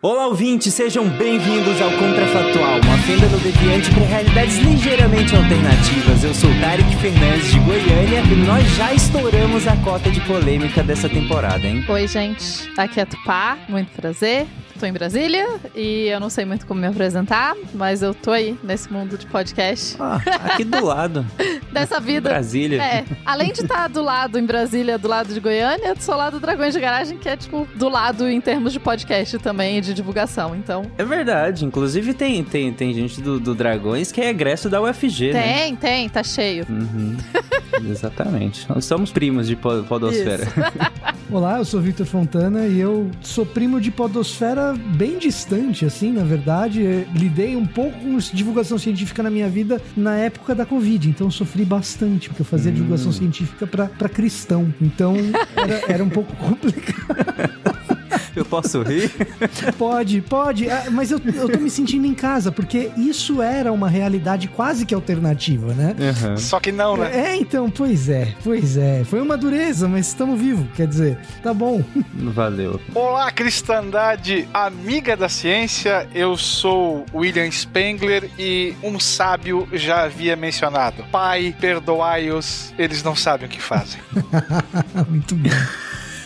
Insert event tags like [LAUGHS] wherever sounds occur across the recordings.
Olá, ouvintes, sejam bem-vindos ao Contrafatual, uma fenda no deviante para realidades ligeiramente alternativas. Eu sou Tarek Fernandes de Goiânia e nós já estouramos a cota de polêmica dessa temporada, hein? Oi, gente. Aqui é Tupá, muito prazer. Tô em Brasília e eu não sei muito como me apresentar, mas eu tô aí nesse mundo de podcast. Ah, aqui do lado. [LAUGHS] Dessa vida. Brasília. É, além de estar do lado em Brasília, do lado de Goiânia, eu sou lá do Dragões de Garagem, que é tipo do lado em termos de podcast também, de divulgação, então... É verdade, inclusive tem, tem, tem gente do, do Dragões que é egresso da UFG, tem, né? Tem, tem, tá cheio. Uhum. [LAUGHS] Exatamente. Nós somos primos de podosfera. [LAUGHS] Olá, eu sou Victor Fontana e eu sou primo de podosfera bem distante, assim, na verdade. Lidei um pouco com divulgação científica na minha vida na época da Covid, então sofri bastante, porque eu fazia hum. divulgação científica para cristão. Então era, era um pouco [LAUGHS] complicado. Eu posso rir? Pode, pode. Ah, mas eu, eu tô me sentindo em casa, porque isso era uma realidade quase que alternativa, né? Uhum. Só que não, né? É, então, pois é, pois é. Foi uma dureza, mas estamos vivos, quer dizer, tá bom. Valeu. Olá, cristandade amiga da ciência. Eu sou William Spengler e um sábio já havia mencionado: Pai, perdoai-os, eles não sabem o que fazem. [LAUGHS] Muito bom.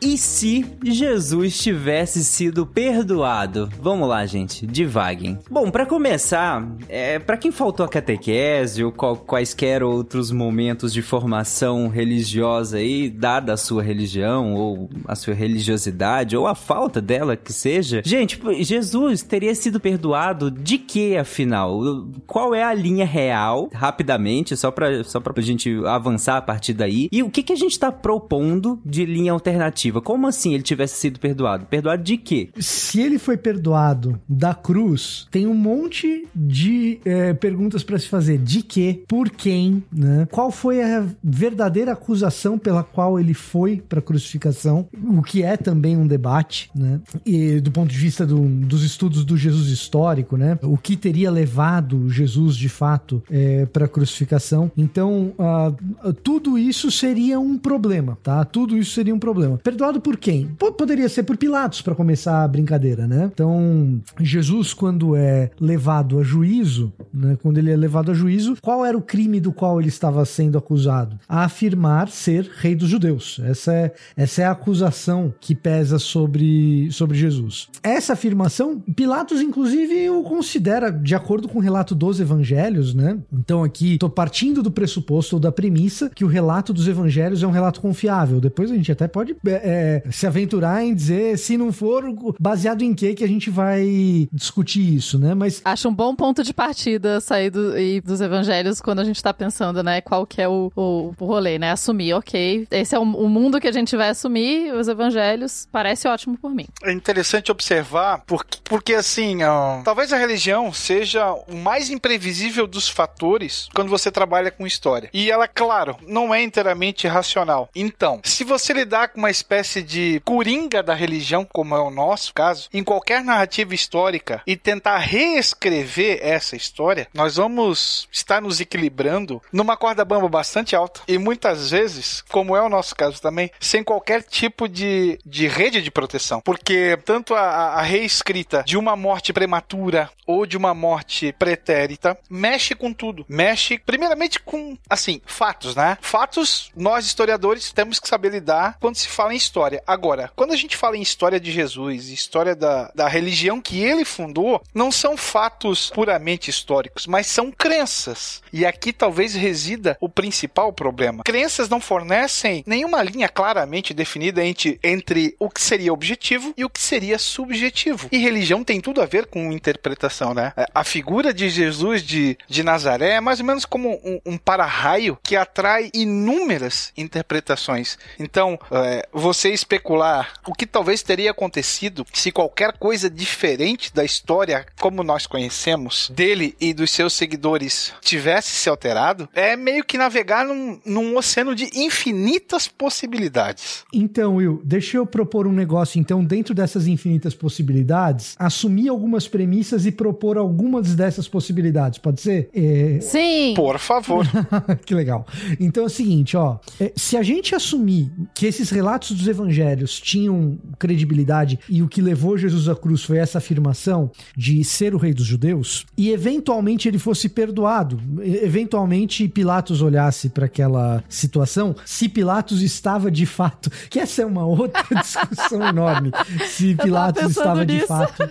E se Jesus tivesse sido perdoado? Vamos lá, gente, devaguem. Bom, para começar, é, para quem faltou a catequese ou quaisquer outros momentos de formação religiosa aí, dada a sua religião ou a sua religiosidade ou a falta dela que seja, gente, Jesus teria sido perdoado de que afinal? Qual é a linha real, rapidamente, só para só pra gente avançar a partir daí? E o que, que a gente tá propondo de linha alternativa? Como assim ele tivesse sido perdoado? Perdoado de quê? Se ele foi perdoado da cruz, tem um monte de é, perguntas para se fazer. De quê? Por quem? Né? Qual foi a verdadeira acusação pela qual ele foi para crucificação? O que é também um debate, né? E do ponto de vista do, dos estudos do Jesus histórico, né? O que teria levado Jesus de fato é, para crucificação? Então, uh, tudo isso seria um problema, tá? Tudo isso seria um problema. Perdoado por quem? Poderia ser por Pilatos, para começar a brincadeira, né? Então, Jesus, quando é levado a juízo, né? Quando ele é levado a juízo, qual era o crime do qual ele estava sendo acusado? A afirmar ser rei dos judeus. Essa é, essa é a acusação que pesa sobre, sobre Jesus. Essa afirmação, Pilatos, inclusive, o considera, de acordo com o relato dos evangelhos, né? Então, aqui, tô partindo do pressuposto ou da premissa que o relato dos evangelhos é um relato confiável. Depois a gente até pode é, se aventurar em dizer se não for baseado em que que a gente vai discutir isso, né? Mas acho um bom ponto de partida sair do, e dos evangelhos quando a gente tá pensando, né? Qual que é o, o, o rolê, né? Assumir, ok, esse é o, o, mundo que a gente vai assumir. Os evangelhos parece ótimo por mim. É interessante observar porque, porque assim, ó, talvez a religião seja o mais imprevisível dos fatores quando você trabalha com história. E ela, claro, não é inteiramente racional. Então, se você lidar com uma espécie de coringa da religião, como é o nosso caso, em qualquer narrativa histórica e tentar reescrever essa história, nós vamos estar nos equilibrando numa corda bamba bastante alta e muitas vezes, como é o nosso caso também, sem qualquer tipo de, de rede de proteção. Porque tanto a, a reescrita de uma morte prematura ou de uma morte pretérita mexe com tudo. Mexe, primeiramente, com, assim, fatos, né? Fatos nós historiadores temos que saber lidar quando se fala em história. Agora, quando a gente fala em história de Jesus, história da, da religião que ele fundou, não são fatos puramente históricos, mas são crenças. E aqui talvez resida o principal problema. Crenças não fornecem nenhuma linha claramente definida entre, entre o que seria objetivo e o que seria subjetivo. E religião tem tudo a ver com interpretação, né? A figura de Jesus de, de Nazaré é mais ou menos como um, um para-raio que atrai inúmeras interpretações. Então, é, você especular o que talvez teria acontecido se qualquer coisa diferente da história como nós conhecemos dele e dos seus seguidores tivesse se alterado, é meio que navegar num, num oceano de infinitas possibilidades. Então, Will, deixa eu propor um negócio, então, dentro dessas infinitas possibilidades, assumir algumas premissas e propor algumas dessas possibilidades, pode ser? É... Sim! Por favor. [LAUGHS] que legal. Então é o seguinte, ó, é, se a gente assumir que esses relatos dos evangelhos tinham credibilidade e o que levou Jesus à cruz foi essa afirmação de ser o rei dos judeus, e eventualmente ele fosse perdoado, eventualmente Pilatos olhasse para aquela situação, se Pilatos estava de fato, [LAUGHS] que essa é uma outra [LAUGHS] discussão enorme, se Pilatos estava de nisso. fato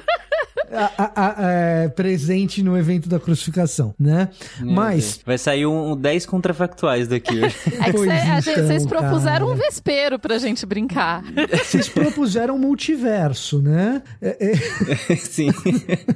a- a- a- é, presente no evento da crucificação, né? Mas Vai sair um, um 10 contrafactuais daqui. É que [LAUGHS] gente- então, vocês propuseram cara. um vespeiro pra gente brincar. [LAUGHS] vocês propuseram um multiverso, né? É, é, [LAUGHS] Sim.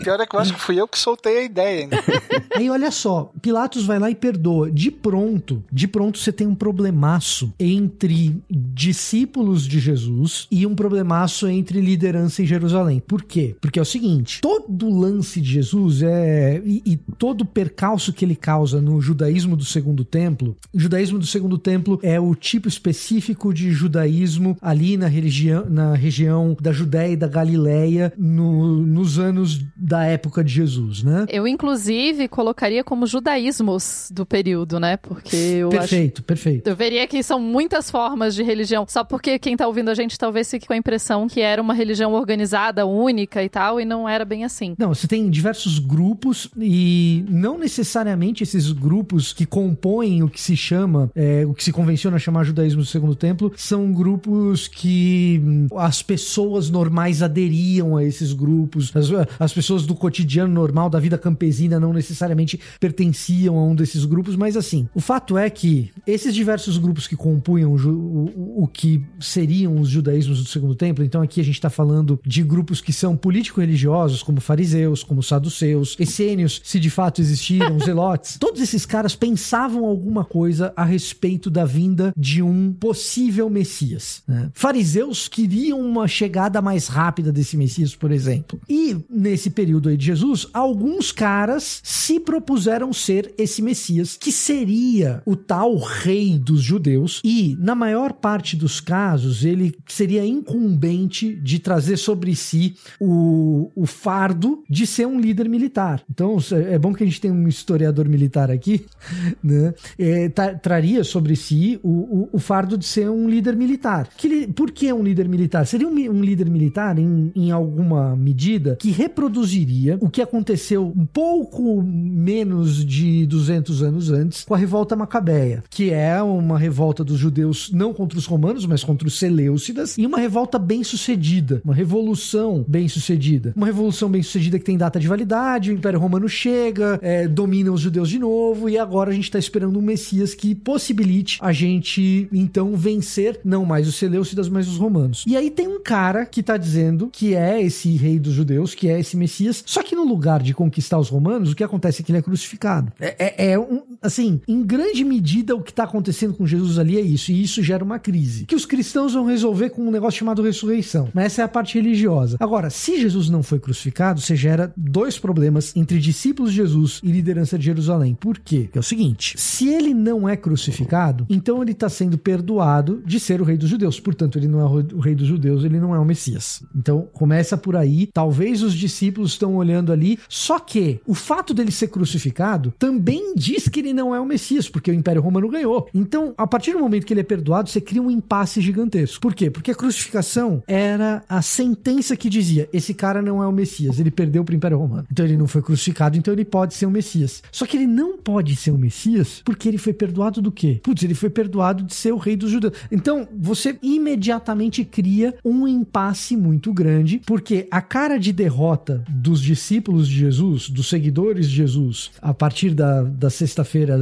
Pior é que eu acho que fui eu que soltei a ideia. hein? [LAUGHS] Aí olha só, Pilatos vai lá e perdoa. De pronto, de pronto você tem um problemaço entre discípulos de Jesus e um problemaço entre liderança em Jerusalém. Por quê? Porque é o seguinte, todo o lance de Jesus é e, e todo o percalço que ele causa no judaísmo do segundo templo, o judaísmo do segundo templo é o tipo específico de judaísmo ali na, religião, na região da Judéia e da Galileia no- nos anos da época de Jesus, né? Eu, inclusive, colocaria como judaísmos do período, né? Porque eu acho. Perfeito, perfeito. Eu veria que são muitas formas de religião, só porque quem tá ouvindo a gente talvez fique com a impressão que era uma religião organizada, única e tal, e não era bem assim. Não, você tem diversos grupos e não necessariamente esses grupos que compõem o que se chama, é, o que se convenciona chamar judaísmo do segundo templo, são grupos que hum, as pessoas normais aderiam a esses grupos. As, as pessoas do cotidiano normal, da vida campesina, não necessariamente pertenciam a um desses grupos, mas assim, o fato é que esses diversos grupos que compunham o, o- o que seriam os judaísmos do segundo templo, então aqui a gente está falando de grupos que são político-religiosos, como fariseus, como saduceus, essênios, se de fato existiram, [LAUGHS] zelotes. Todos esses caras pensavam alguma coisa a respeito da vinda de um possível Messias. Né? Fariseus queriam uma chegada mais rápida desse Messias, por exemplo. E nesse período aí de Jesus, alguns caras se propuseram ser esse Messias, que seria o tal rei dos judeus, e na maior parte dos casos ele seria incumbente de trazer sobre si o, o fardo de ser um líder militar. Então é bom que a gente tem um historiador militar aqui, [LAUGHS] né? É, tra- traria sobre si o, o, o fardo de ser um líder militar. Que ele- por que um líder militar? Seria um, um líder militar em, em alguma medida que reproduziria o que aconteceu um pouco menos de 200 anos antes com a revolta macabeia, que é uma revolta dos judeus não contra os romanos, mas contra os seleucidas, e uma revolta bem sucedida, uma revolução bem sucedida. Uma revolução bem sucedida que tem data de validade, o Império Romano chega, é, domina os judeus de novo, e agora a gente está esperando um Messias que possibilite a gente, então, vencer não mais os seleucidas, mas os romanos. E aí tem um cara que tá dizendo que é esse rei dos judeus, que é esse Messias, só que no lugar de conquistar os romanos, o que acontece é que ele é crucificado. É, é- é um, assim, em grande medida o que tá acontecendo com Jesus ali é isso, e isso gera uma crise. Que os cristãos vão resolver com um negócio chamado ressurreição. Mas essa é a parte religiosa. Agora, se Jesus não foi crucificado, você gera dois problemas entre discípulos de Jesus e liderança de Jerusalém. Por quê? Que é o seguinte: se ele não é crucificado, então ele está sendo perdoado de ser o rei dos judeus. Portanto, ele não é o rei dos judeus, ele não é o Messias. Então, começa por aí. Talvez os discípulos estão olhando ali. Só que o fato dele ser crucificado também diz que ele não é o Messias, porque o Império Romano ganhou. Então, a partir do momento que ele é perdoado, você cria um impasse gigantesco. Por quê? Porque a crucificação era a sentença que dizia: esse cara não é o Messias, ele perdeu para o Império Romano. Então ele não foi crucificado, então ele pode ser o Messias. Só que ele não pode ser o Messias porque ele foi perdoado do quê? Putz, ele foi perdoado de ser o rei dos judeus. Então você imediatamente cria um impasse muito grande, porque a cara de derrota dos discípulos de Jesus, dos seguidores de Jesus, a partir da, da sexta-feira,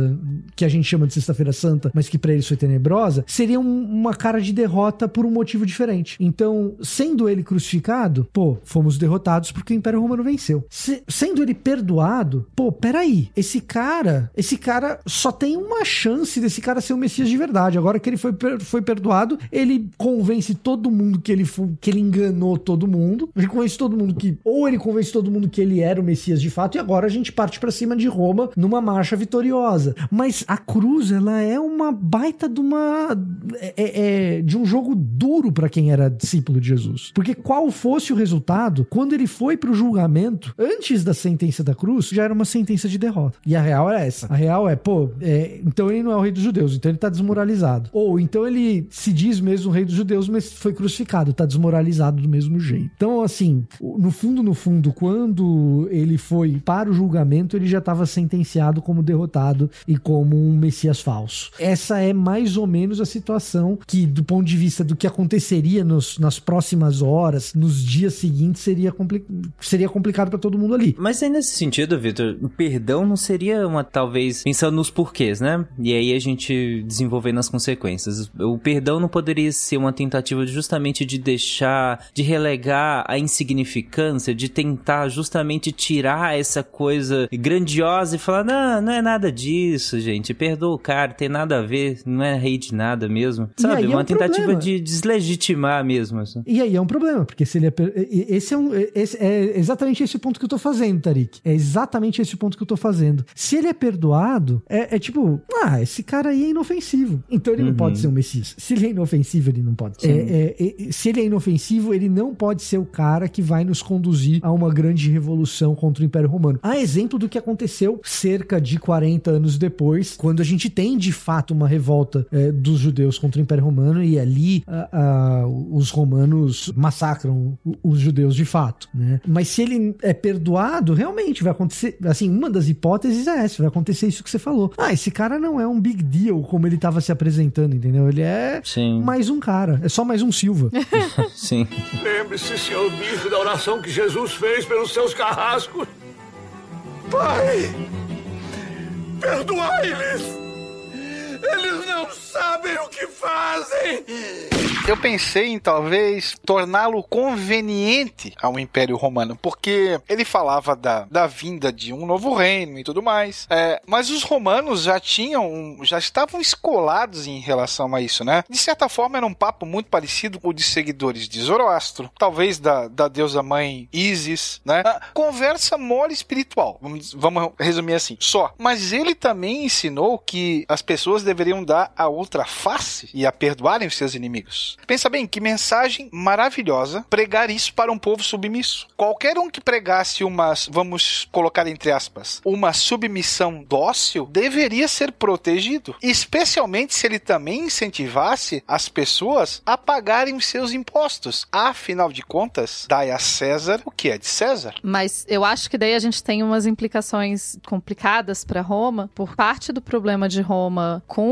que a gente chama de Sexta-feira Santa, mas que para eles foi tenebrosa, seria um- uma cara de derrota por um motivo diferente. Então, sendo ele crucificado, pô, fomos derrotados porque o Império Romano venceu. Se- sendo ele perdoado, pô, peraí, esse cara, esse cara só tem uma chance desse cara ser o Messias de verdade. Agora que ele foi, foi perdoado, ele convence todo mundo que ele, que ele enganou todo mundo. Ele convence todo mundo que. Ou ele convence todo mundo que ele era o Messias de fato, e agora a gente parte pra cima de Roma numa marcha vitoriosa. Mas a cruz, ela é uma baita de uma. é- é- é de um jogo duro pra quem era discípulo de Jesus. Porque qual fosse o resultado, quando ele foi pro julgamento, antes da sentença da cruz, já era uma sentença de derrota. E a real é essa. A real é, pô, é, então ele não é o rei dos judeus, então ele tá desmoralizado. Ou então ele se diz mesmo o rei dos judeus, mas foi crucificado, tá desmoralizado do mesmo jeito. Então, assim, no fundo, no fundo, quando ele foi para o julgamento, ele já estava sentenciado como derrotado e como um messias falso. Essa é mais ou menos a situação que, do ponto de vista do que aconteceria nos- nas próximas horas, nos dias seguintes, seria, compli seria complicado para todo mundo ali. Mas aí nesse sentido, Vitor, o perdão não seria uma, talvez, pensando nos porquês, né? E aí a gente desenvolvendo as consequências. O perdão não poderia ser uma tentativa justamente de deixar, de relegar a insignificância, de tentar justamente tirar essa coisa grandiosa e falar, não, não é nada disso, gente, perdoa o cara, tem nada a ver, não é rei de nada mesmo. Sabe? é uma um tentativa problema. de deslegitimar mesmo. Assim. E aí é um problema, porque se ele é. Esse é, um, esse é exatamente esse ponto que eu tô fazendo, Tarik. É exatamente esse ponto que eu tô fazendo. Se ele é perdoado, é, é tipo, ah, esse cara aí é inofensivo. Então ele não Uhum. pode ser um Messias. Se ele é inofensivo, ele não pode. É, é, é, se ele é inofensivo, ele não pode ser o cara que vai nos conduzir a uma grande revolução contra o Império Romano. A exemplo do que aconteceu cerca de 40 anos depois, quando a gente tem de fato uma revolta é, dos judeus contra o Império Romano e ali ah, ah, os romanos massacram os judeus de fato, né? Mas se ele é perdoado, realmente vai acontecer, assim, uma das hipóteses é essa, vai acontecer isso que você falou. Ah, esse cara não é um big deal como ele tava se apresentando, entendeu? Ele é Sim, mais um cara, é só mais um Silva. [LAUGHS] sim. Lembre-se, senhor Bispo, da oração que Jesus fez pelos seus carrascos. Pai, perdoai-lhes. Eles não sabem o que fazem. Eu pensei em talvez torná-lo conveniente ao Império Romano, porque ele falava da, da vinda de um novo reino e tudo mais. É, mas os romanos já tinham, já estavam escolados em relação a isso, né? De certa forma era um papo muito parecido com o de seguidores de Zoroastro, talvez da, da deusa mãe Isis, né? Ah, Conversa mole espiritual, vamos, vamos resumir assim, só. Mas ele também ensinou que as pessoas deveriam dar a outra face e a perdoarem os seus inimigos. Pensa bem, que mensagem maravilhosa pregar isso para um povo submisso. Qualquer um que pregasse uma, vamos colocar entre aspas, uma submissão dócil, deveria ser protegido. Especialmente se ele também incentivasse as pessoas a pagarem os seus impostos. Afinal de contas, dai a César o que é de César. Mas eu acho que daí a gente tem umas implicações complicadas para Roma, por parte do problema de Roma com,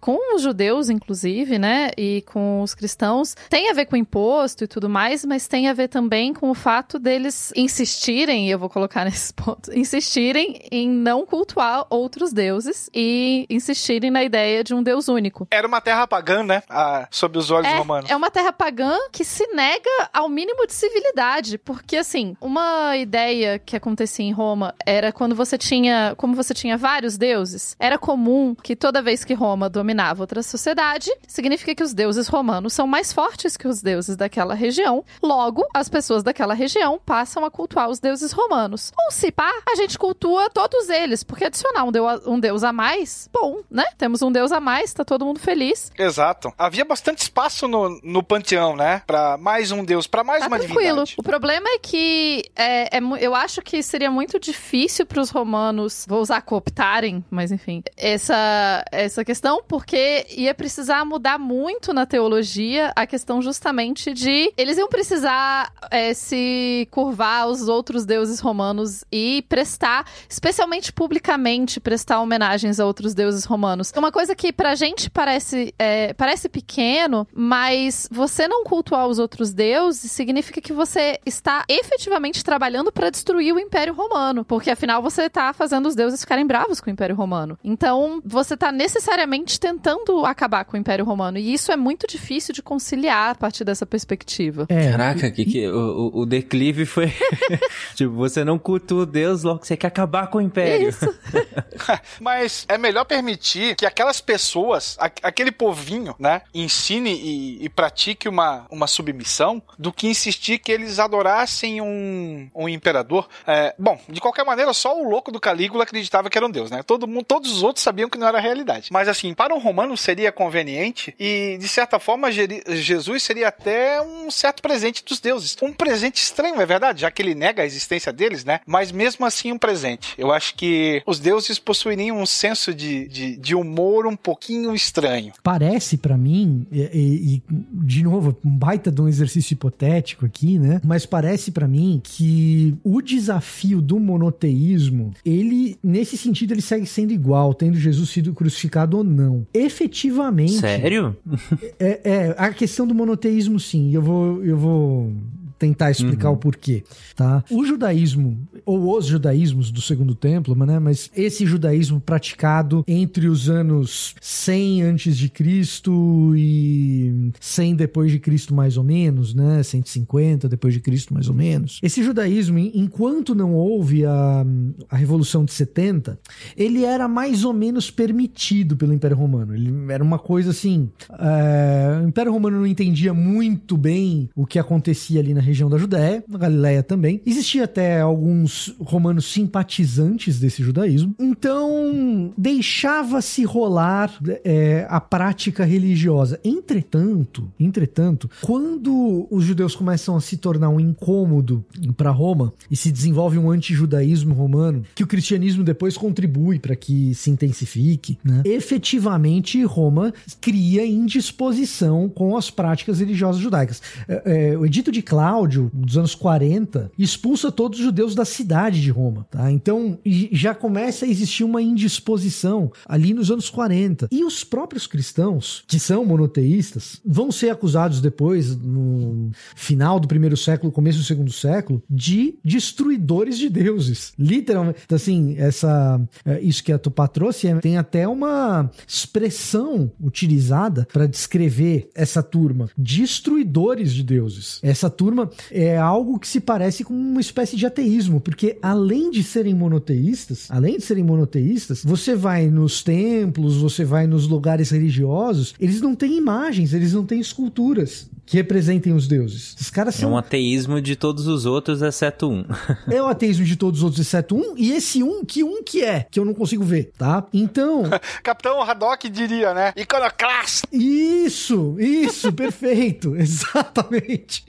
com os judeus, inclusive, né? E com os cristãos. Tem a ver com imposto e tudo mais, mas tem a ver também com o fato deles insistirem, e eu vou colocar [LAUGHS] nesse ponto, insistirem em não cultuar outros deuses e insistirem na ideia de um deus único. Era uma terra pagã, né? Ah, sob os olhos romanos. É, é uma terra pagã que se nega ao mínimo de civilidade, porque assim, uma ideia que acontecia em Roma era quando você tinha, como você tinha vários deuses, era comum que toda vez que Roma dominava outra sociedade, significa que os deuses romanos são mais fortes que os deuses daquela região. Logo, as pessoas daquela região passam a cultuar os deuses romanos. Ou se pá, a gente cultua todos eles, porque adicionar um, deu- um deus a mais, bom, né? Temos um deus a mais, tá todo mundo feliz. Exato. Havia bastante espaço no, no panteão, né? Pra mais um deus, pra mais Tá uma tranquilo. divindade. O problema é que é, é eu acho que seria muito difícil para os romanos, vou usar cooptarem, mas enfim, essa, essa questão, porque ia precisar mudar muito na teologia a questão justamente de eles iam precisar é, se curvar aos outros deuses romanos e prestar, especialmente publicamente, prestar homenagens a outros deuses romanos. Uma coisa que pra gente parece, é, parece pequeno, mas você não cultuar os outros deuses significa que você está efetivamente trabalhando pra destruir o Império Romano, porque afinal você tá fazendo os deuses ficarem bravos com o Império Romano. Então, você tá necessariamente tentando acabar com o Império Romano. E isso é muito difícil de conciliar a partir dessa perspectiva. É, Caraca, que, que, o, o- o declive foi. [LAUGHS] tipo, você não cultua Deus, logo você quer acabar com o império. Isso. [LAUGHS] Mas é melhor permitir que aquelas pessoas, a- aquele povinho, né, ensine e, e pratique uma, uma submissão do que insistir que eles adorassem um, um imperador. É, bom, de qualquer maneira, só o louco do Calígula acreditava que era um deus, né? Todo mundo, todos os outros sabiam que não era realidade. Mas assim, para um romano seria conveniente e, de certa forma, Jesus seria até um certo presente dos deuses. Um presente estranho, é verdade, já que ele nega a existência deles, né? Mas mesmo assim, um presente. Eu acho que os deuses possuiriam um senso de, de, de humor um pouquinho estranho. Parece pra mim, e, e- de novo, um baita de um exercício hipotético aqui, né? Mas parece pra mim que o desafio do monoteísmo, ele, nesse sentido, ele segue sendo igual, tendo Jesus sido crucificado ou não. Efetivamente. Sério? É, é, a questão do monoteísmo, sim. Eu vou, eu vou tentar explicar o porquê, tá? O judaísmo, ou os judaísmos do Segundo Templo, né? Mas esse judaísmo praticado entre os anos 100 antes de Cristo e 100 depois de Cristo, mais ou menos, né? 150 depois de Cristo, mais ou menos. Esse judaísmo, en- enquanto não houve a, a Revolução de 70, ele era mais ou menos permitido pelo Império Romano. Ele era uma coisa assim. é, o Império Romano não entendia muito bem o que acontecia ali na região da Judéia, na Galileia também. Existia até alguns romanos simpatizantes desse judaísmo. Então, deixava-se rolar é, a prática religiosa. Entretanto, entretanto, quando os judeus começam a se tornar um incômodo para Roma e se desenvolve um antijudaísmo romano, que o cristianismo depois contribui para que se intensifique, né? efetivamente Roma cria indisposição com as práticas religiosas judaicas. É, é, o Edito de Cláudio, dos anos 40, expulsa todos os judeus da cidade de Roma. Tá? Então já começa a existir uma indisposição ali nos anos 40. E os próprios cristãos, que são monoteístas, vão ser acusados depois, no final do primeiro século, começo do segundo século, de destruidores de deuses. Literalmente. Então, assim, essa, é, isso que a Tupá trouxe é- tem até uma expressão utilizada para descrever essa turma: destruidores de deuses. Essa turma é algo que se parece com uma espécie de ateísmo, porque além de serem monoteístas, além de serem monoteístas, você vai nos templos, você vai nos lugares religiosos, eles não têm imagens, eles não têm esculturas que representem os deuses. Os caras É são um ateísmo de todos os outros, exceto um. [LAUGHS] é o ateísmo de todos os outros, exceto um, e esse um, que um que é, que eu não consigo ver, tá? Então, [LAUGHS] Capitão Haddock diria, né? Iconoclasta! isso, isso, [LAUGHS] perfeito, exatamente,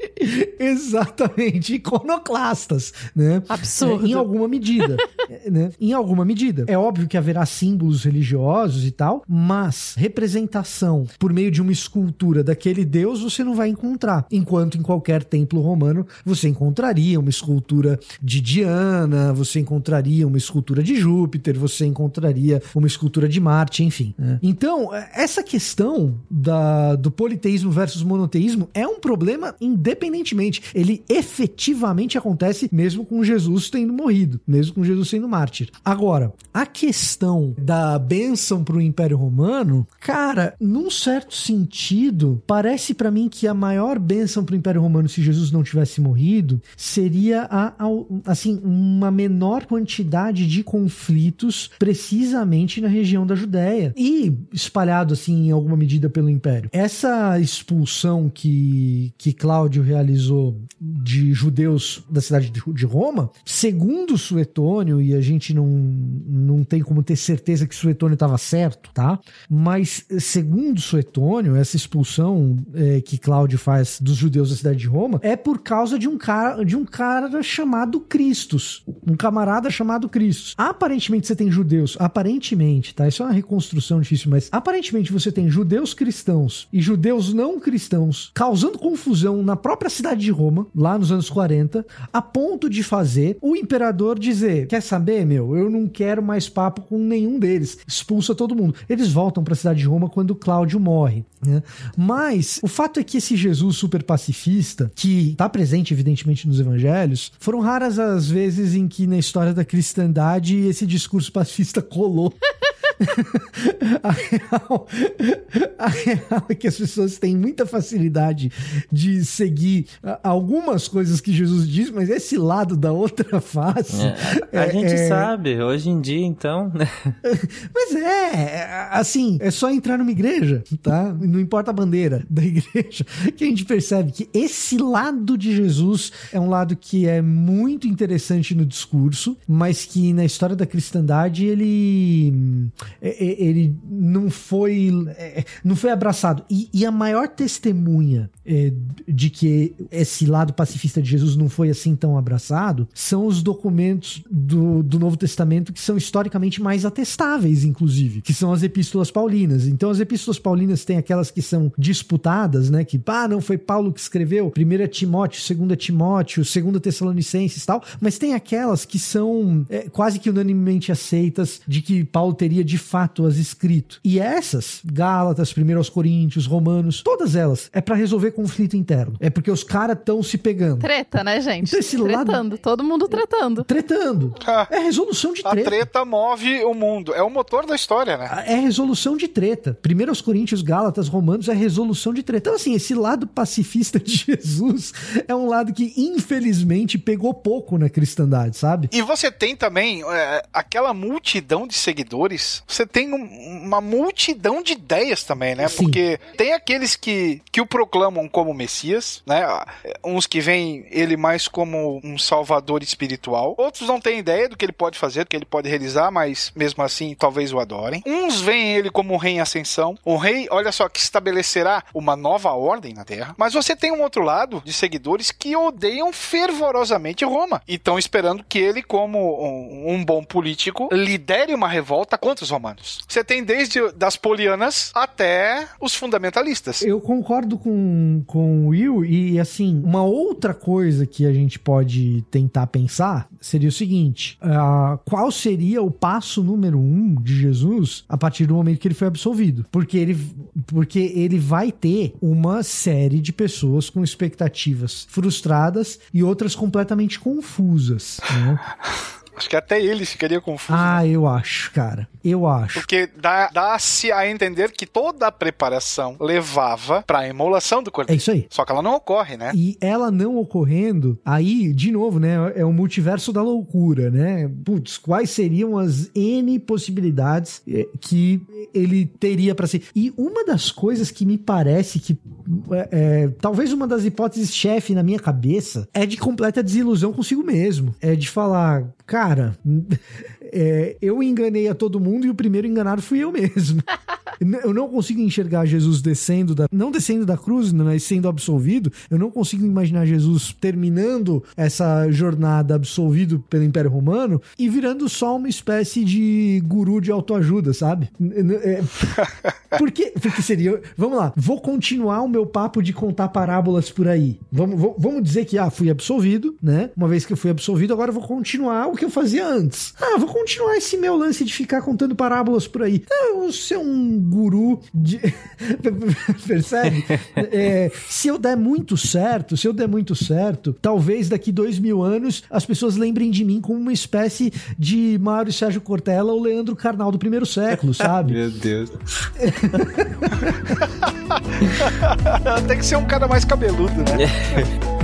exatamente, iconoclastas, né? Absurdo. É, em alguma medida, é, né? Em alguma medida. É óbvio que haverá símbolos religiosos e tal, mas representação por meio de uma escultura daquele deus você não vai encontrar. Enquanto em qualquer templo romano você encontraria uma escultura de Diana, você encontraria uma escultura de Júpiter, você encontraria uma escultura de Marte, enfim. né? Então, é, essa questão da, do politeísmo versus monoteísmo é um problema independentemente. Ele efetivamente acontece mesmo com Jesus tendo morrido, mesmo com Jesus sendo mártir. Agora, a questão da bênção para o Império Romano, cara, num certo sentido, parece para mim que a maior bênção para o Império Romano se Jesus não tivesse morrido seria a, a- assim uma menor quantidade de conflitos precisamente na região da Judéia e espalhado assim em alguma medida pelo Império. Essa expulsão que que Cláudio realizou de judeus da cidade de de Roma, segundo Suetônio, e a gente não, não tem como ter certeza que Suetônio estava certo, tá? Mas segundo Suetônio, essa expulsão é, que Cláudio faz dos judeus da cidade de Roma é por causa de um cara, de um cara chamado Cristos, um camarada chamado Cristos. Aparentemente você tem judeus, aparentemente, tá? Isso é uma reconstrução difícil, mas aparentemente você tem judeus cristãos e judeus não cristãos causando confusão na própria cidade de Roma, lá nos anos 40, a ponto de fazer o imperador dizer: Quer saber, meu? Eu não quero mais papo com nenhum deles. Expulsa todo mundo. Eles voltam para a cidade de Roma quando Cláudio morre. né? Mas o fato é que esse Jesus super pacifista, que está presente, evidentemente, nos evangelhos, foram raras as vezes em que na história da cristandade esse discurso pacifista colou. [LAUGHS] [LAUGHS] a, real, a real é que as pessoas têm muita facilidade de seguir ah, algumas coisas que Jesus diz, mas esse lado da outra [LAUGHS] face. É, a é- gente é- sabe, hoje em dia, então. né? [LAUGHS] Mas é, assim, é só entrar numa igreja, tá? Não importa a bandeira da igreja, que a gente percebe que esse lado de Jesus é um lado que é muito interessante no discurso, mas que na história da cristandade ele ele não foi é, não foi abraçado. E, e a maior testemunha é, de que esse lado pacifista de Jesus não foi assim tão abraçado são os documentos do, do Novo Testamento que são historicamente mais atestáveis, inclusive, que são as epístolas paulinas. Então, as epístolas paulinas têm aquelas que são disputadas, né? Que, ah, não foi Paulo que escreveu, 1 Timóteo, 2 Timóteo, 2 Tessalonicenses e tal, mas tem aquelas que são é, quase que unanimemente aceitas de que Paulo teria de fato as escrito. E essas, Gálatas, 1 aos Coríntios, Romanos, todas elas, é para resolver conflito interno. É porque os caras estão se pegando. Treta, né, gente? Então, esse lado- tretando, todo mundo tretando. Tretando. Ah, É resolução de A treta. treta move o mundo. É o motor da história, né? É resolução de treta. Primeiro aos Coríntios, Gálatas, Romanos é resolução de treta. Então, assim, esse lado pacifista de [LAUGHS] Jesus é um lado que, infelizmente, pegou pouco na cristandade, sabe? E você tem também é, aquela multidão de seguidores, você tem um- uma multidão de ideias também, né? Sim. Porque tem aqueles que, que o proclamam como Messias, né? Uns que veem ele mais como um salvador espiritual, outros não têm ideia do que ele pode fazer, do que ele pode realizar, mas mesmo assim talvez o adorem. Uns veem ele como um rei em ascensão, um rei, olha só, que estabelecerá uma nova ordem na Terra. Mas você tem um outro lado de seguidores que odeiam fervorosamente Roma e estão esperando que ele, como um, um bom político, lidere uma revolta contra os romanos. Você tem desde das polianas até os fundamentalistas. Eu concordo com, com o Will e, assim, uma outra coisa que a gente pode tentar pensar seria o seguinte: ah, qual seria o passo número um de Jesus a partir do momento que ele foi absolvido? Porque ele, porque ele vai ter uma série de pessoas com expectativas frustradas e outras completamente confusas. né? [LAUGHS] Acho que até ele ficaria confuso. né? Ah, eu acho, cara. Eu acho. Porque dá- dá-se a entender que toda a preparação levava para a imolação do É cordeiro. isso aí. Só que ela não ocorre, né? E ela não ocorrendo, aí, de novo, né? É o multiverso da loucura, né? Putz, quais seriam as N possibilidades eh, que ele teria pra ser? E uma das coisas que me parece que. é, é, talvez uma das hipóteses chefe na minha cabeça é de completa desilusão consigo mesmo. É de falar, cara. É, eu enganei a todo mundo e o primeiro enganado fui eu mesmo. [LAUGHS] Eu não consigo enxergar Jesus descendo da. Não descendo da cruz, mas sendo absolvido. Eu não consigo imaginar Jesus terminando essa jornada absolvido pelo Império Romano e virando só uma espécie de guru de autoajuda, sabe? É, [LAUGHS] porque, porque seria. Vamos lá, vou continuar o meu papo de contar parábolas por aí. Vamos, vamos- vamos dizer que, ah, fui absolvido, né? Uma vez que eu fui absolvido, agora eu vou continuar o que eu fazia antes. Ah, vou continuar esse meu lance de ficar contando parábolas por aí. Eu vou ser um guru de. [LAUGHS] Percebe? É, se eu der muito certo, se eu der muito certo, talvez daqui dois mil anos as pessoas lembrem de mim como uma espécie de Mário Sérgio Cortella ou Leandro Carnal do primeiro século, sabe? Meu Deus. Tem que ser um cara mais cabeludo, né? [LAUGHS]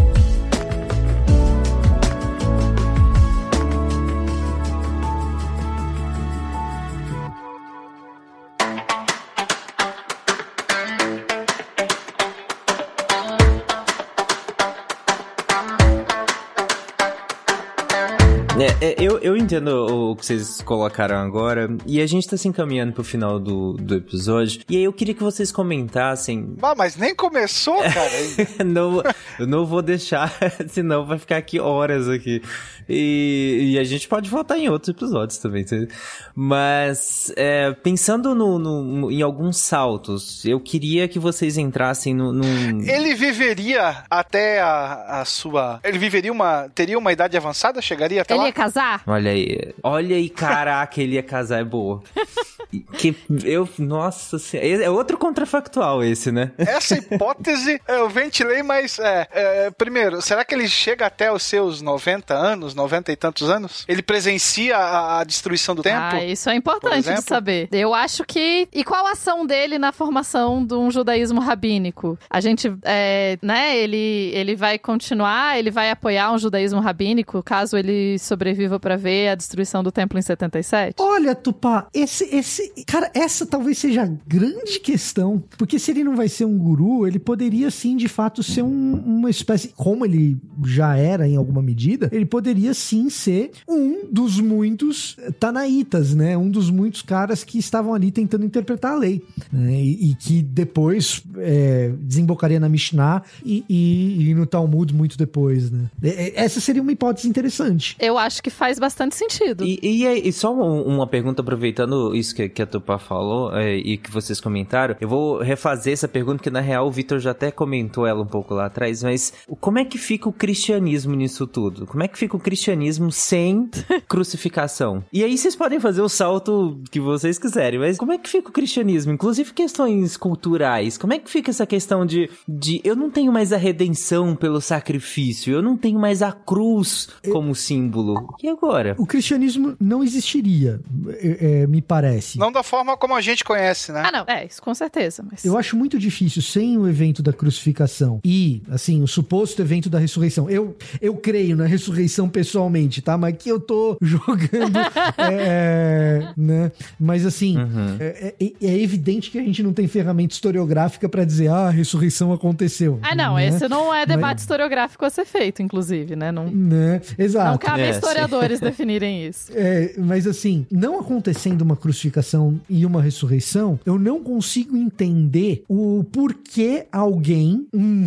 É, é, eu, eu entendo o que vocês colocaram agora, e a gente tá se encaminhando pro final do, do episódio, e aí eu queria que vocês comentassem. Ah, mas nem começou, cara. [LAUGHS] não, eu não vou deixar, [LAUGHS] senão vai ficar aqui horas aqui. E, e a gente pode voltar em outros episódios também. Mas, é, pensando no, no- em alguns saltos, eu queria que vocês entrassem no, num. Ele viveria até a, a sua. Ele viveria uma. Teria uma idade avançada? Chegaria até Ele lá? ia casar? Olha aí, olha aí, caraca, ele ia casar, é boa. [LAUGHS] Que eu, nossa senhora, é outro contrafactual esse, né? Essa hipótese eu ventilei, mas é, é, primeiro, será que ele chega até os seus 90 anos, 90 e tantos anos? Ele presencia a, a destruição do templo? Ah, isso é importante de saber. Eu acho que. E qual a ação dele na formação de um judaísmo rabínico? A gente, é, né, ele, ele vai continuar, ele vai apoiar um judaísmo rabínico caso ele sobreviva pra ver a destruição do templo em 77? Olha, Tupá, esse, esse. Cara, essa talvez seja a grande questão. Porque se ele não vai ser um guru, ele poderia sim, de fato, ser um- uma espécie. Como ele já era em alguma medida, ele poderia sim ser um dos muitos eh, tanaítas, né? Um dos muitos caras que estavam ali tentando interpretar a lei. né? E, e que depois eh, desembocaria na Mishnah e, e- e no Talmud muito depois, né? Essa seria uma hipótese interessante. Eu acho que faz bastante sentido. E, e, aí, e só um- uma pergunta, aproveitando isso que, que a Tupá falou é, e que vocês comentaram, eu vou refazer essa pergunta, que na real o Vitor já até comentou ela um pouco lá atrás, mas o- como é que fica o cristianismo nisso tudo? Como é que fica o cristianismo sem [LAUGHS] crucificação? E aí vocês podem fazer o salto que vocês quiserem, mas como é que fica o cristianismo? Inclusive questões culturais, como é que fica essa questão de, de eu não tenho mais a redenção pelo sacrifício, eu não tenho mais a cruz como símbolo. E agora? O cristianismo não existiria, eh, eh, me parece. Não da forma como a gente conhece, né? Ah, não, é, isso com certeza. Mas... Eu acho muito difícil sem o evento da crucificação e, assim, o suposto evento da ressurreição. Eu, eu creio na ressurreição pessoalmente, tá? Mas que eu tô [LAUGHS] jogando, é, né? Mas, assim, é, é- é evidente que a gente não tem ferramenta historiográfica pra dizer, ah, a ressurreição aconteceu. Ah, não, né? esse não é debate Mas- historiográfico a ser feito, inclusive, né? Não, Né? Exato. não cabe a É, historiadores [LAUGHS] definirem isso. É, mas assim, não acontecendo uma crucificação e uma ressurreição, eu não consigo entender o porquê alguém, um,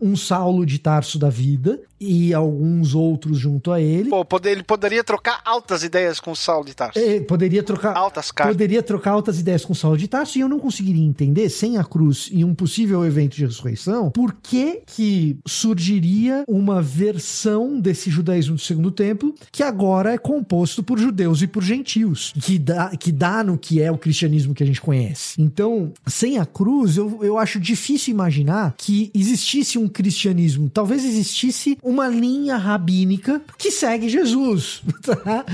um Saulo de Tarso da vida e alguns outros junto a ele, Pô, poder- ele poderia trocar altas ideias com o Saulo de Tarso. é, poderia trocar. Altas cartas. Poderia trocar altas ideias com Saulo de Tarso e eu não conseguiria entender, sem a cruz e um possível evento de ressurreição, por que que surgiria uma versão desse judaísmo do segundo templo que agora é composto por judeus e por gentios, que dá, que dá no que é o cristianismo que a gente conhece. Então, sem a cruz, eu, eu acho difícil imaginar que existisse um cristianismo, talvez existisse uma linha rabínica que segue Jesus, [LAUGHS] tá?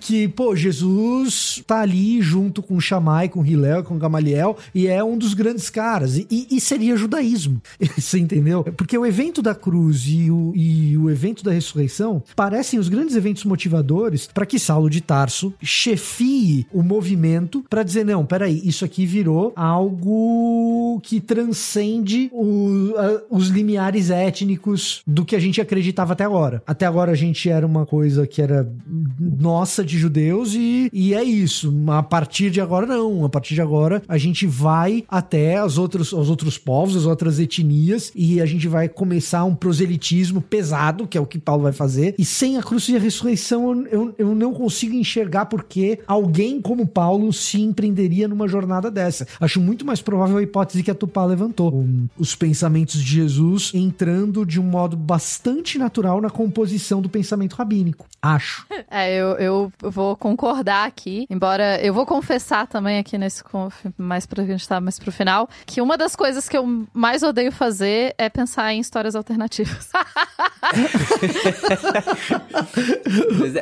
Que, pô, Jesus tá ali junto com Shammai, com Hillel, com Gamaliel, e é um dos grandes caras. E, e- e seria judaísmo. [LAUGHS] Você entendeu? Porque o evento da cruz e o, e o evento da ressurreição parecem os grandes eventos motivadores para que Saulo de Tarso chefie o movimento para dizer: não, peraí, isso aqui virou algo que transcende o- a- os limiares étnicos do que a gente acreditava até agora. Até agora a gente era uma coisa que era nossa de judeus e, e é isso. A partir de agora, não. A partir de agora, a gente vai até os outros, os outros povos, as outras etnias e a gente vai começar um proselitismo pesado, que é o que Paulo vai fazer. E sem a cruz e a ressurreição, eu, eu não consigo enxergar porque alguém como Paulo se empreenderia numa jornada dessa. Acho muito mais provável a hipótese que a Tupá levantou. Um, os pensamentos de Jesus entrando de um modo bastante natural na composição do pensamento rabínico. Acho. [LAUGHS] É, eu, eu vou concordar aqui, embora eu vou confessar também aqui nesse conf, mais pra gente tá mais pro final, que uma das coisas que eu mais odeio fazer é pensar em histórias alternativas. [LAUGHS]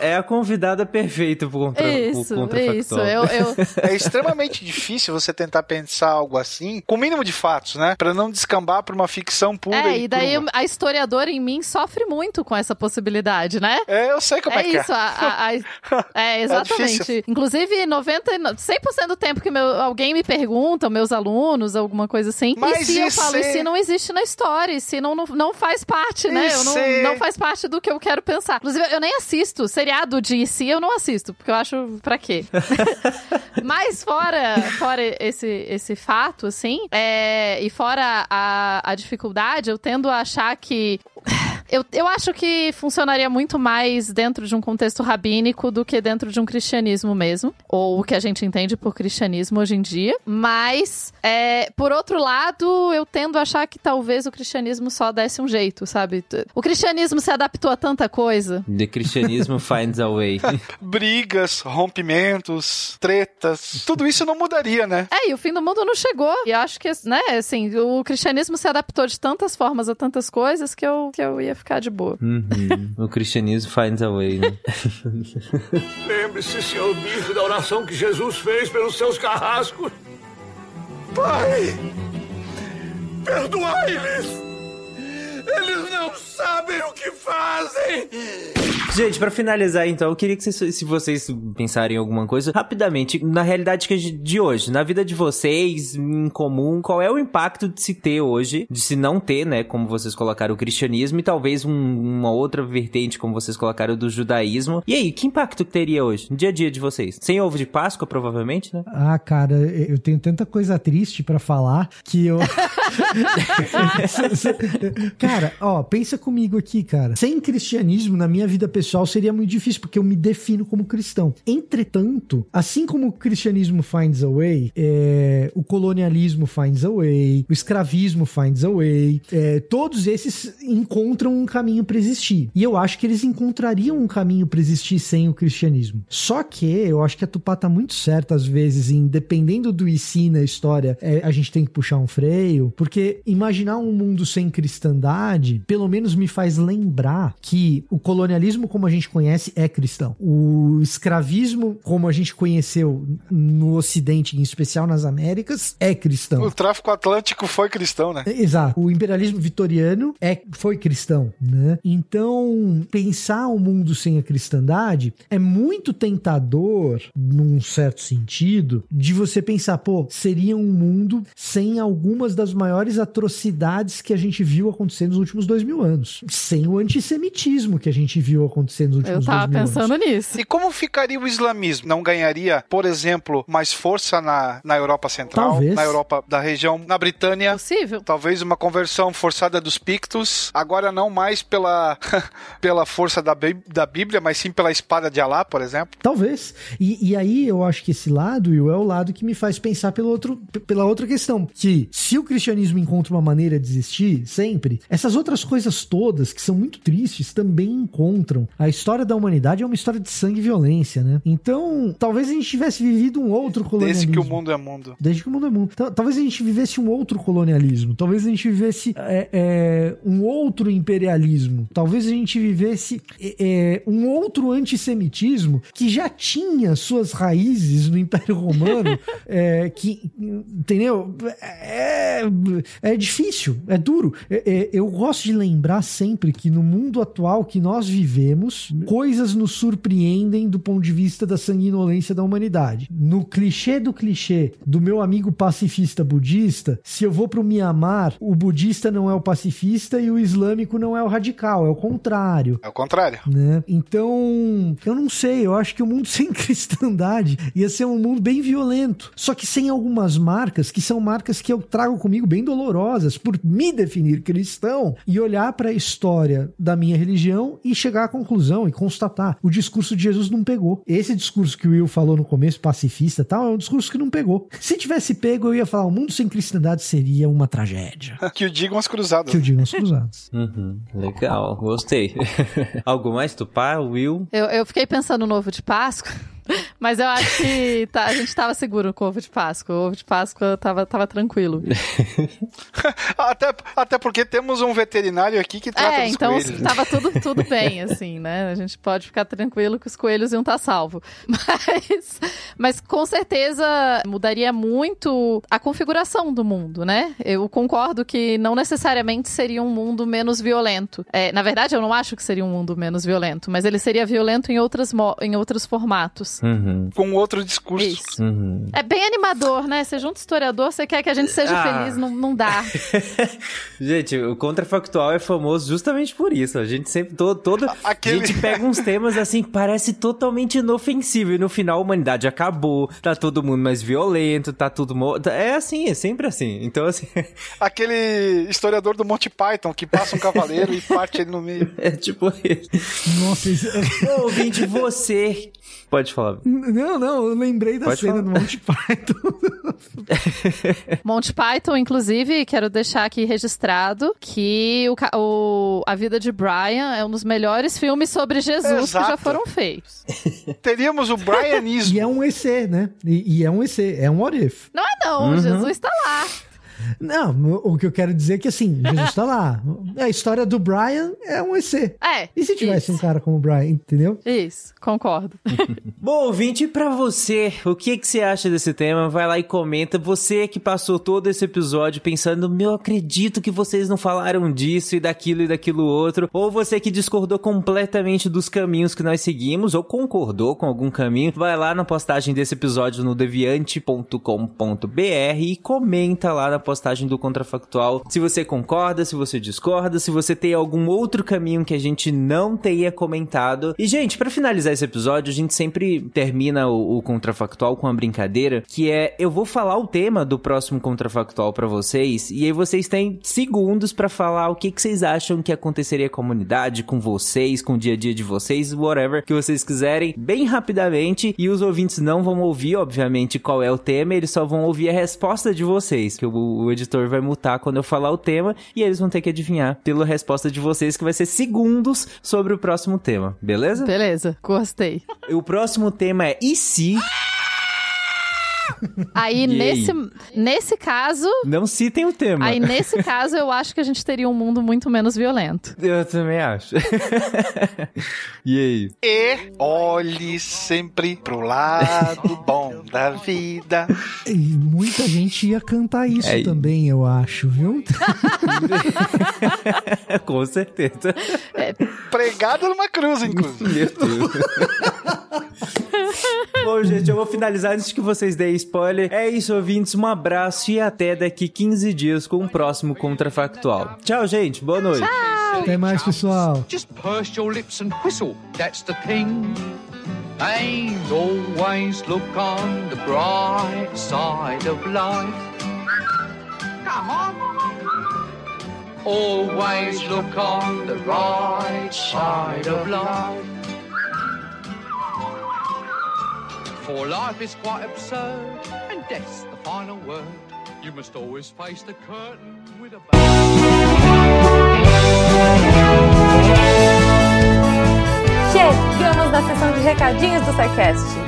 É a convidada perfeita pro contra, pro isso, contrafactual. isso. Eu, eu, É extremamente difícil você tentar pensar algo assim, com o mínimo de fatos, né? Pra não descambar pra uma ficção pura é, e, e daí crua. a historiadora em mim sofre muito com essa possibilidade, né? É, eu sei como é, É que isso, a, a- a- [LAUGHS] é exatamente. difícil. Inclusive, 90, e no- 100% do tempo que meu, alguém me pergunta, meus alunos, alguma coisa assim, Mas e se eu e falo, se- e se não existe na história, e se não, não, não faz parte, né? Eu não, se- não faz parte do que eu quero pensar. Inclusive, eu nem assisto. Seriado de si eu não assisto, porque eu acho pra quê? [LAUGHS] Mas fora, fora esse, esse fato, assim, é, e fora a, a dificuldade, eu tendo a achar que Eu, eu acho que funcionaria muito mais dentro de um contexto rabínico do que dentro de um cristianismo mesmo. Ou o que a gente entende por cristianismo hoje em dia. Mas, é, por outro lado, eu tendo a achar que talvez o cristianismo só desse um jeito, sabe? O cristianismo se adaptou a tanta coisa. The cristianismo [LAUGHS] finds a way. [LAUGHS] Brigas, rompimentos, tretas, tudo isso não mudaria, né? É, e o fim do mundo não chegou. E eu acho que, né, assim, o cristianismo se adaptou de tantas formas a tantas coisas que eu, que eu ia ficar de boa. Uhum. [LAUGHS] O cristianismo finds a way, né? [LAUGHS] Lembre-se, senhor Bispo, da oração que Jesus fez pelos seus carrascos. Pai, perdoai-lhes. Eles não sabem o que fazem. Gente, pra finalizar então, eu queria que vocês, se vocês pensarem em alguma coisa, rapidamente, na realidade de hoje, na vida de vocês, em comum, qual é o impacto de se ter hoje, de se não ter, né, como vocês colocaram o cristianismo e talvez um- uma outra vertente, como vocês colocaram, do judaísmo. E aí, que impacto teria hoje, no dia a dia de vocês? Sem ovo de Páscoa, provavelmente, né? Ah, cara, eu tenho tanta coisa triste pra falar que eu. [LAUGHS] [LAUGHS] cara, ó, pensa comigo aqui, cara. Sem cristianismo na minha vida pessoal seria muito difícil, porque eu me defino como cristão. Entretanto, assim como o cristianismo finds a way, é, o colonialismo finds a way, o escravismo finds a way, é, todos esses encontram um caminho pra existir. E eu acho que eles encontrariam um caminho pra existir sem o cristianismo. Só que eu acho que a Tupá tá muito certa às vezes em, dependendo do e se na história, é, a gente tem que puxar um freio, porque imaginar um mundo sem cristandade, pelo menos me faz lembrar que o colonialismo como a gente conhece é cristão. O escravismo como a gente conheceu no ocidente, em especial nas Américas, é cristão. O tráfico atlântico foi cristão, né? Exato. O imperialismo vitoriano é, foi cristão, né? Então, pensar um mundo sem a cristandade é muito tentador, num certo sentido, de você pensar, pô, seria um mundo sem algumas das maiores atrocidades que a gente viu acontecer nos últimos dois mil anos. Sem o antissemitismo que a gente viu acontecer nos últimos Eu tava dois mil pensando anos. nisso. E como ficaria o islamismo? Não ganharia, por exemplo, mais força na, na Europa Central, Talvez. na Europa da região, na Britânia? Possível. Talvez uma conversão forçada dos pictos, agora não mais pela, [LAUGHS] pela força da, da Bíblia, mas sim pela espada de Alá, por exemplo. Talvez. E, e aí eu acho que esse lado, Will, é o lado que me faz pensar pelo outro, pela outra questão. Que se o cristianismo encontra uma maneira de existir, sempre, essas outras coisas todas, que são muito tristes, também encontram. A história da humanidade é uma história de sangue e violência, né? Então, talvez a gente tivesse vivido um outro colonialismo. Desde que o mundo é mundo. Desde que o mundo é mundo. Talvez a gente vivesse um outro colonialismo. Talvez a gente vivesse é, é, um outro imperialismo. Talvez a gente vivesse é, é, um outro antissemitismo que já tinha suas raízes no Império Romano. [LAUGHS] é, que, entendeu? É, é difícil, é duro. É, é, eu gosto de lembrar sempre que no mundo atual que nós vivemos, coisas nos surpreendem do ponto de vista da sanguinolência da humanidade. No clichê do clichê do meu amigo pacifista budista, se eu vou pro Mianmar, o budista não é o pacifista e o islâmico não é o radical, é o contrário. É o contrário. Né? Então, eu não sei, eu acho que o mundo [LAUGHS] sem cristandade ia ser um mundo bem violento. Só que sem algumas marcas, que são marcas que eu trago comigo bem dolorosas, por me definir cristão e olhar para a história da minha religião e chegar à conclusão e constatar: o discurso de Jesus não pegou. Esse discurso que o Will falou no começo, pacifista e tal, é um discurso que não pegou. Se tivesse pego, eu ia falar: o mundo sem cristandade seria uma tragédia. [LAUGHS] Que o digam as cruzadas. Que eu digo aos cruzados. [LAUGHS] Uhum, legal, gostei. [LAUGHS] Algo mais, Tupá, Will? Eu, eu fiquei pensando no ovo de Páscoa, mas eu acho que tá- a gente tava seguro com o ovo de Páscoa. O ovo de Páscoa tava, tava tranquilo. [LAUGHS] até, até porque temos um veterinário aqui que trata É, então coelhos. né? tava tudo, tudo [LAUGHS] bem, assim, né? A gente pode ficar tranquilo que os coelhos iam estar salvo. [LAUGHS] Mas, mas com certeza mudaria muito a configuração do mundo, né? Eu concordo que não necessariamente seria um mundo menos violento. É, na verdade, eu não acho que seria um mundo menos violento, mas ele seria violento em, outras em outros formatos. Uhum, com outro discurso. Uhum. É bem animador, né? Você junta historiador, você quer que a gente seja Ah. feliz, não, não dá. [LAUGHS] Gente, o contrafactual é famoso justamente por isso. A gente sempre, todo, todo Aquele- a gente pega uns temas assim que parece totalmente inofensivo e no final a humanidade acabou, tá todo mundo mais violento, tá tudo morto. É assim, é sempre assim. Então assim, [LAUGHS] Aquele historiador do Monty Python que passa um cavaleiro e parte ele no meio. [LAUGHS] é tipo isso. Nossa, isso... Ô, ouvinte, você pode falar. Não, não, eu lembrei da Pode cena falar. do Monty Python. [LAUGHS] [LAUGHS] Monty Python, inclusive, quero deixar aqui registrado que o, o- A Vida de Brian é um dos melhores filmes sobre Jesus que já Exato. foram feitos. [LAUGHS] Teríamos o Brianismo. e é um EC, né? E, e é um EC, é um what if. Não é não, Uhum. Jesus tá lá. Não, o que eu quero dizer é que assim, Jesus tá lá. A história do Brian é um EC. É. E se tivesse isso. um cara como o Brian, entendeu? Isso, concordo. [LAUGHS] Bom, ouvinte, e pra você, o que, que você acha desse tema? Vai lá e comenta. Você que passou todo esse episódio pensando, meu, acredito que vocês não falaram disso e daquilo e daquilo outro. Ou você que discordou completamente dos caminhos que nós seguimos, ou concordou com algum caminho, vai lá na postagem desse episódio no deviante.com.br e comenta lá na postagem do Contrafactual se você concorda, se você discorda, se você tem algum outro caminho que a gente não tenha comentado. E, gente, pra finalizar esse episódio, a gente sempre termina o, o Contrafactual com uma brincadeira, que é, eu vou falar o tema do próximo Contrafactual pra vocês, e aí vocês têm segundos pra falar o que, que vocês acham que aconteceria com a comunidade, com vocês, com o dia a dia de vocês, whatever que vocês quiserem, bem rapidamente, e os ouvintes não vão ouvir, obviamente, qual é o tema, eles só vão ouvir a resposta de vocês, que o, o editor vai mutar quando eu falar o tema, e eles vão ter que adivinhar pela resposta de vocês, que vai ser segundos sobre o próximo tema, beleza? Beleza, gostei. O próximo tema é e se? [LAUGHS] Aí, nesse, nesse caso. Não citem o tema. Aí, nesse caso, eu acho que a gente teria um mundo muito menos violento. Eu também acho. [LAUGHS] e aí? E olhe sempre pro lado [LAUGHS] bom da vida. E muita gente ia cantar isso É. também, eu acho, viu? Com certeza. Pregado numa cruz, inclusive. Meu Deus. Bom, gente, eu vou finalizar antes que vocês deem spoiler. É isso, ouvintes. Um abraço e até daqui 15 dias com o próximo Contrafactual. Tchau, gente. Boa noite. Até mais, pessoal. Just purse your lips and whistle, that's the thing. And always look on the bright side of life. Come on. Always look on the right side of life. For life is quite absurd, and death's the final word. You must always face the curtain with a bow. Chegamos na sessão de recadinhos do SciCast.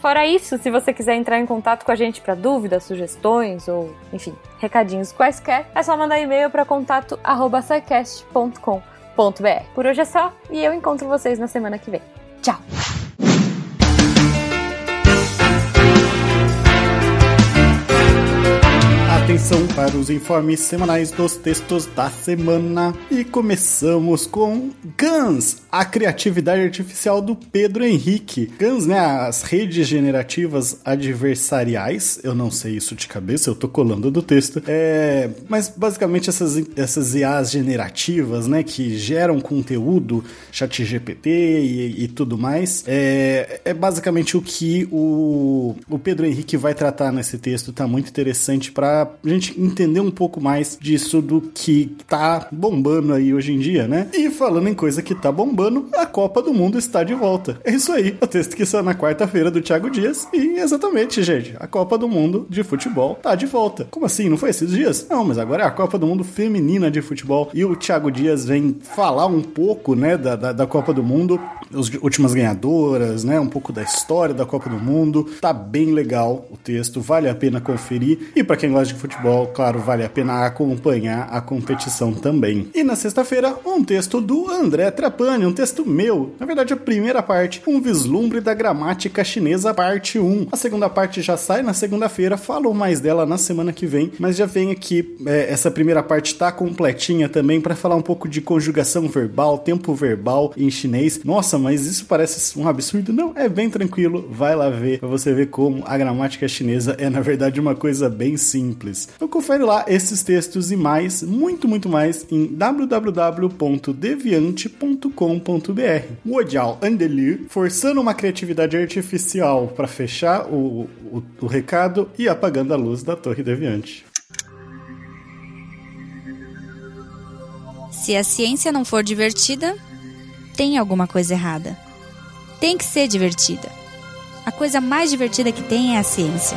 Fora isso, se você quiser entrar em contato com a gente para dúvidas, sugestões ou, enfim, recadinhos quaisquer, é só mandar e-mail para contato@sicast.com.br. Por hoje é só e eu encontro vocês na semana que vem. Tchau. Atenção para os informes semanais dos textos da semana. E começamos com GANs, a criatividade artificial do Pedro Henrique. GANs, né? As redes generativas adversariais. Eu não sei isso de cabeça, eu tô colando do texto. É, mas basicamente essas, essas IAs generativas, né? Que geram conteúdo, chat GPT e, e tudo mais. É, é basicamente o que o, o Pedro Henrique vai tratar nesse texto. Tá muito interessante para gente entender um pouco mais disso do que tá bombando aí hoje em dia, né? E falando em coisa que tá bombando, a Copa do Mundo está de volta. É isso aí, o texto que saiu na quarta-feira do Thiago Dias. E exatamente, gente, a Copa do Mundo de futebol tá de volta. Como assim? Não foi esses dias? Não, mas agora é a Copa do Mundo feminina de futebol. E o Thiago Dias vem falar um pouco, né, da, da, da Copa do Mundo, as últimas ganhadoras, né, um pouco da história da Copa do Mundo. Tá bem legal o texto, vale a pena conferir. E para quem gosta de futebol, claro, vale a pena acompanhar a competição também. E na sexta-feira, um texto do André Trapani, um texto meu. Na verdade, a primeira parte, um vislumbre da gramática chinesa, parte 1. A segunda parte já sai na segunda-feira, falo mais dela na semana que vem, mas já vem aqui, é, essa primeira parte tá completinha também para falar um pouco de conjugação verbal, tempo verbal em chinês. Nossa, mas isso parece um absurdo? Não, é bem tranquilo, vai lá ver, pra você ver como a gramática chinesa é na verdade uma coisa bem simples. Então confere lá esses textos e mais, muito, muito mais em www.deviante.com.br. Wodiao Andeli, forçando uma criatividade artificial para fechar o, o, o recado e apagando a luz da Torre Deviante. Se a ciência não for divertida, tem alguma coisa errada. Tem que ser divertida. A coisa mais divertida que tem é a ciência.